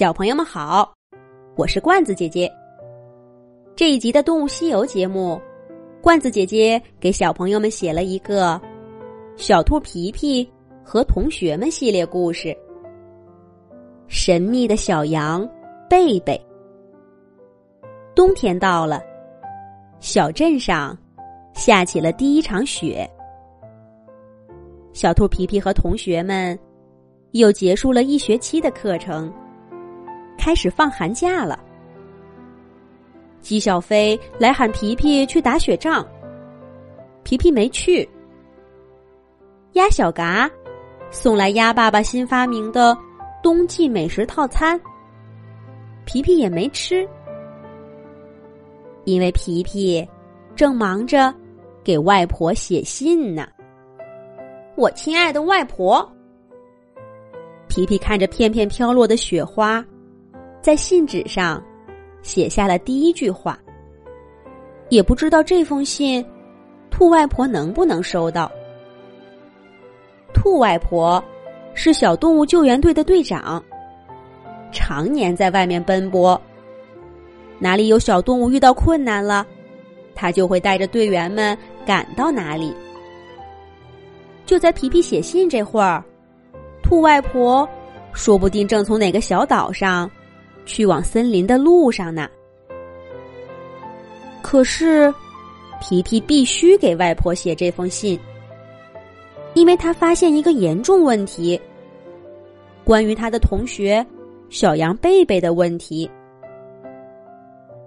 小朋友们好，我是罐子姐姐。这一集的《动物西游》节目，罐子姐姐给小朋友们写了一个《小兔皮皮和同学们》系列故事。神秘的小羊贝贝。冬天到了，小镇上下起了第一场雪。小兔皮皮和同学们又结束了一学期的课程。开始放寒假了，姬小飞来喊皮皮去打雪仗，皮皮没去。鸭小嘎送来鸭爸爸新发明的冬季美食套餐，皮皮也没吃，因为皮皮正忙着给外婆写信呢。我亲爱的外婆，皮皮看着片片飘落的雪花。在信纸上写下了第一句话，也不知道这封信兔外婆能不能收到。兔外婆是小动物救援队的队长，常年在外面奔波，哪里有小动物遇到困难了，他就会带着队员们赶到哪里。就在皮皮写信这会儿，兔外婆说不定正从哪个小岛上。去往森林的路上呢。可是，皮皮必须给外婆写这封信，因为他发现一个严重问题，关于他的同学小羊贝贝的问题。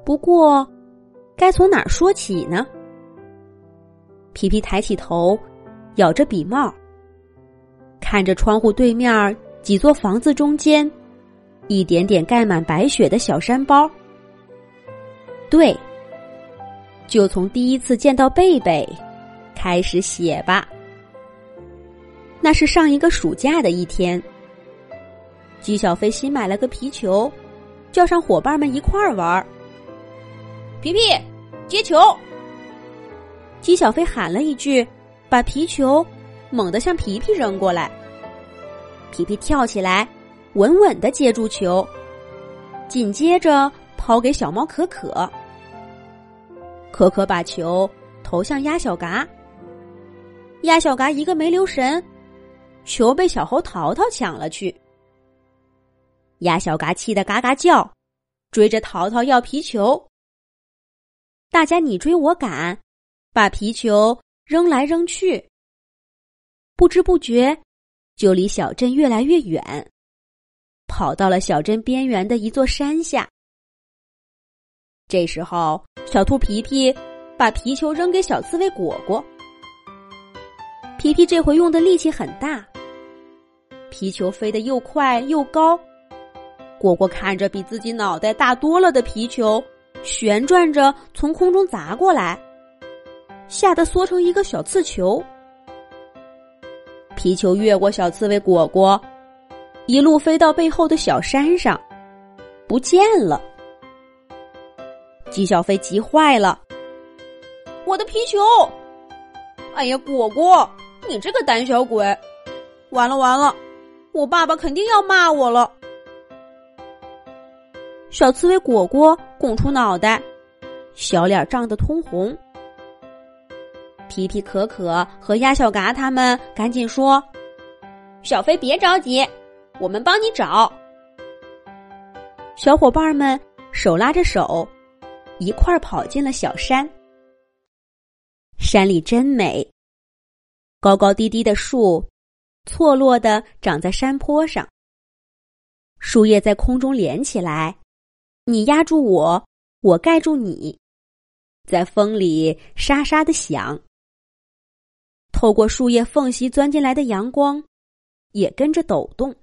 不过，该从哪儿说起呢？皮皮抬起头，咬着笔帽，看着窗户对面几座房子中间。一点点盖满白雪的小山包，对，就从第一次见到贝贝开始写吧。那是上一个暑假的一天，姬小飞新买了个皮球，叫上伙伴们一块儿玩。皮皮接球，姬小飞喊了一句，把皮球猛地向皮皮扔过来。皮皮跳起来。稳稳的接住球，紧接着抛给小猫可可。可可把球投向鸭小嘎，鸭小嘎一个没留神，球被小猴淘淘抢了去。鸭小嘎气得嘎嘎叫，追着淘淘要皮球。大家你追我赶，把皮球扔来扔去，不知不觉就离小镇越来越远。跑到了小镇边缘的一座山下。这时候，小兔皮皮把皮球扔给小刺猬果果。皮皮这回用的力气很大，皮球飞得又快又高。果果看着比自己脑袋大多了的皮球，旋转着从空中砸过来，吓得缩成一个小刺球。皮球越过小刺猬果果。一路飞到背后的小山上，不见了。姬小飞急坏了：“我的皮球！哎呀，果果，你这个胆小鬼！完了完了，我爸爸肯定要骂我了。”小刺猬果果拱出脑袋，小脸涨得通红。皮皮、可可和鸭小嘎他们赶紧说：“小飞，别着急。”我们帮你找，小伙伴们手拉着手，一块儿跑进了小山。山里真美，高高低低的树，错落的长在山坡上。树叶在空中连起来，你压住我，我盖住你，在风里沙沙的响。透过树叶缝隙钻进来的阳光，也跟着抖动。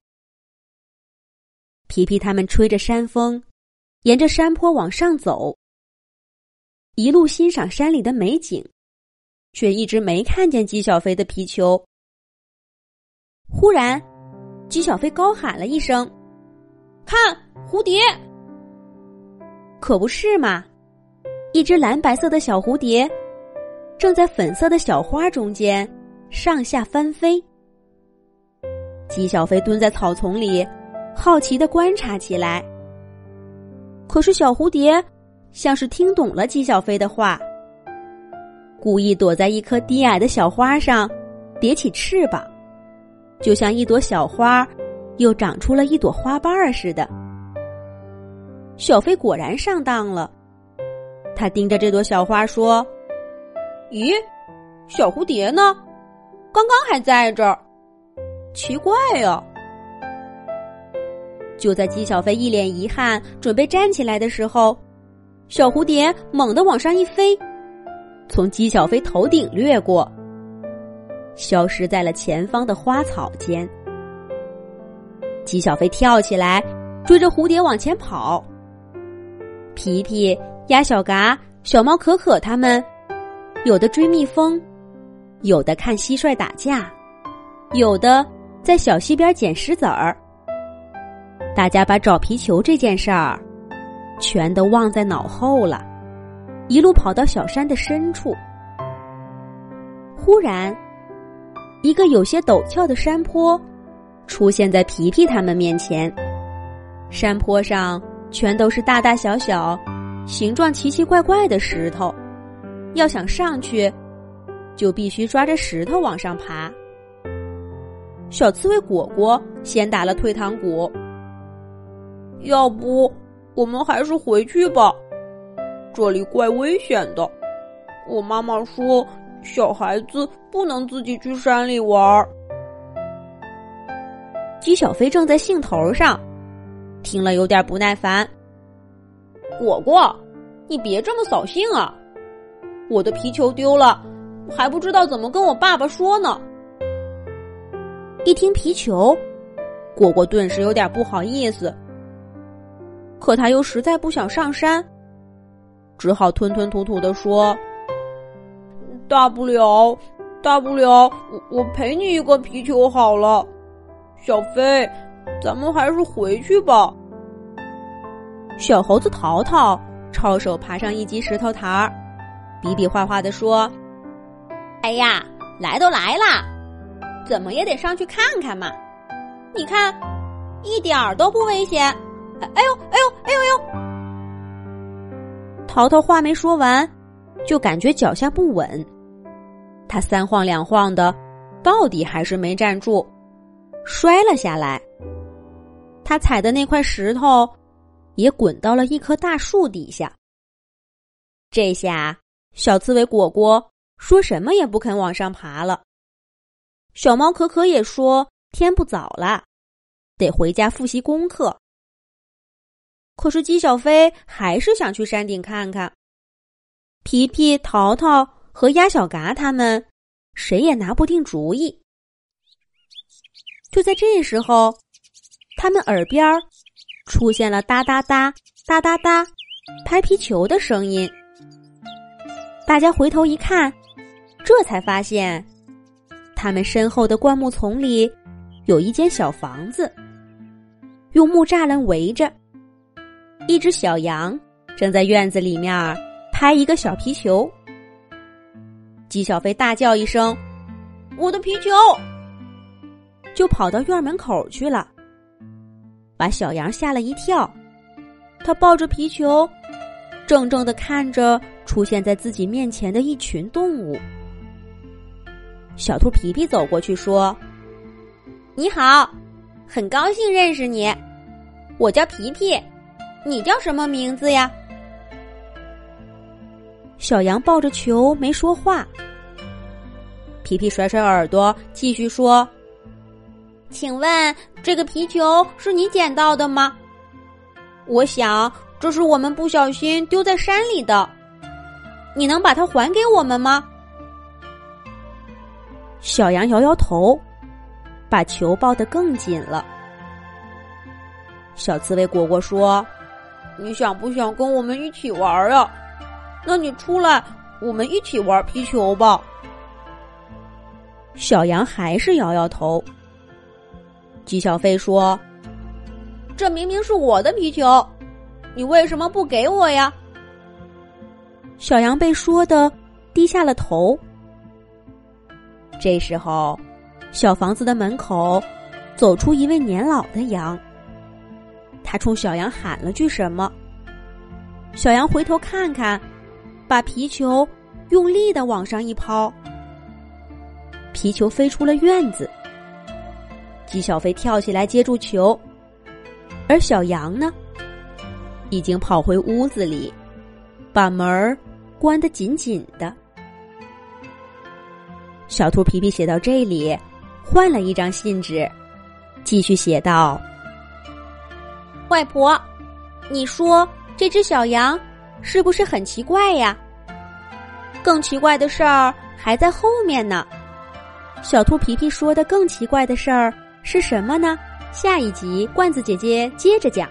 皮皮他们吹着山风，沿着山坡往上走，一路欣赏山里的美景，却一直没看见姬小飞的皮球。忽然，姬小飞高喊了一声：“看蝴蝶！”可不是嘛，一只蓝白色的小蝴蝶正在粉色的小花中间上下翻飞。姬小飞蹲在草丛里。好奇的观察起来。可是小蝴蝶像是听懂了姬小飞的话，故意躲在一棵低矮的小花上，叠起翅膀，就像一朵小花又长出了一朵花瓣儿似的。小飞果然上当了，他盯着这朵小花说：“咦，小蝴蝶呢？刚刚还在这儿，奇怪呀！”就在姬小飞一脸遗憾，准备站起来的时候，小蝴蝶猛地往上一飞，从姬小飞头顶掠过，消失在了前方的花草间。姬小飞跳起来，追着蝴蝶往前跑。皮皮、鸭小嘎、小猫可可他们，有的追蜜蜂，有的看蟋蟀打架，有的在小溪边捡石子儿。大家把找皮球这件事儿，全都忘在脑后了，一路跑到小山的深处。忽然，一个有些陡峭的山坡出现在皮皮他们面前。山坡上全都是大大小小、形状奇奇怪怪的石头，要想上去，就必须抓着石头往上爬。小刺猬果果先打了退堂鼓。要不，我们还是回去吧，这里怪危险的。我妈妈说，小孩子不能自己去山里玩儿。姬小飞正在兴头上，听了有点不耐烦。果果，你别这么扫兴啊！我的皮球丢了，还不知道怎么跟我爸爸说呢。一听皮球，果果顿时有点不好意思。可他又实在不想上山，只好吞吞吐吐的说：“大不了，大不了，我我赔你一个皮球好了。”小飞，咱们还是回去吧。小猴子淘淘抄手爬上一级石头台儿，比比划划的说：“哎呀，来都来啦，怎么也得上去看看嘛！你看，一点儿都不危险。”哎呦哎呦哎呦呦！淘淘话没说完，就感觉脚下不稳，他三晃两晃的，到底还是没站住，摔了下来。他踩的那块石头也滚到了一棵大树底下。这下小刺猬果果说什么也不肯往上爬了。小猫可可也说天不早了，得回家复习功课。可是姬小飞还是想去山顶看看。皮皮、淘淘和鸭小嘎他们，谁也拿不定主意。就在这时候，他们耳边出现了哒哒哒、哒哒哒拍皮球的声音。大家回头一看，这才发现，他们身后的灌木丛里有一间小房子，用木栅栏围着。一只小羊正在院子里面拍一个小皮球，姬小飞大叫一声：“我的皮球！”就跑到院门口去了，把小羊吓了一跳。他抱着皮球，怔怔的看着出现在自己面前的一群动物。小兔皮皮走过去说：“你好，很高兴认识你，我叫皮皮。”你叫什么名字呀？小羊抱着球没说话。皮皮甩甩耳朵，继续说：“请问这个皮球是你捡到的吗？我想这是我们不小心丢在山里的，你能把它还给我们吗？”小羊摇摇头，把球抱得更紧了。小刺猬果果说。你想不想跟我们一起玩啊？那你出来，我们一起玩皮球吧。小羊还是摇摇头。姬小飞说：“这明明是我的皮球，你为什么不给我呀？”小羊被说的低下了头。这时候，小房子的门口走出一位年老的羊，他冲小羊喊了句什么。小羊回头看看，把皮球用力的往上一抛，皮球飞出了院子。纪小飞跳起来接住球，而小羊呢，已经跑回屋子里，把门儿关得紧紧的。小兔皮皮写到这里，换了一张信纸，继续写道：“外婆，你说这只小羊是不是很奇怪呀？更奇怪的事儿还在后面呢。”小兔皮皮说的更奇怪的事儿是什么呢？下一集罐子姐姐接着讲。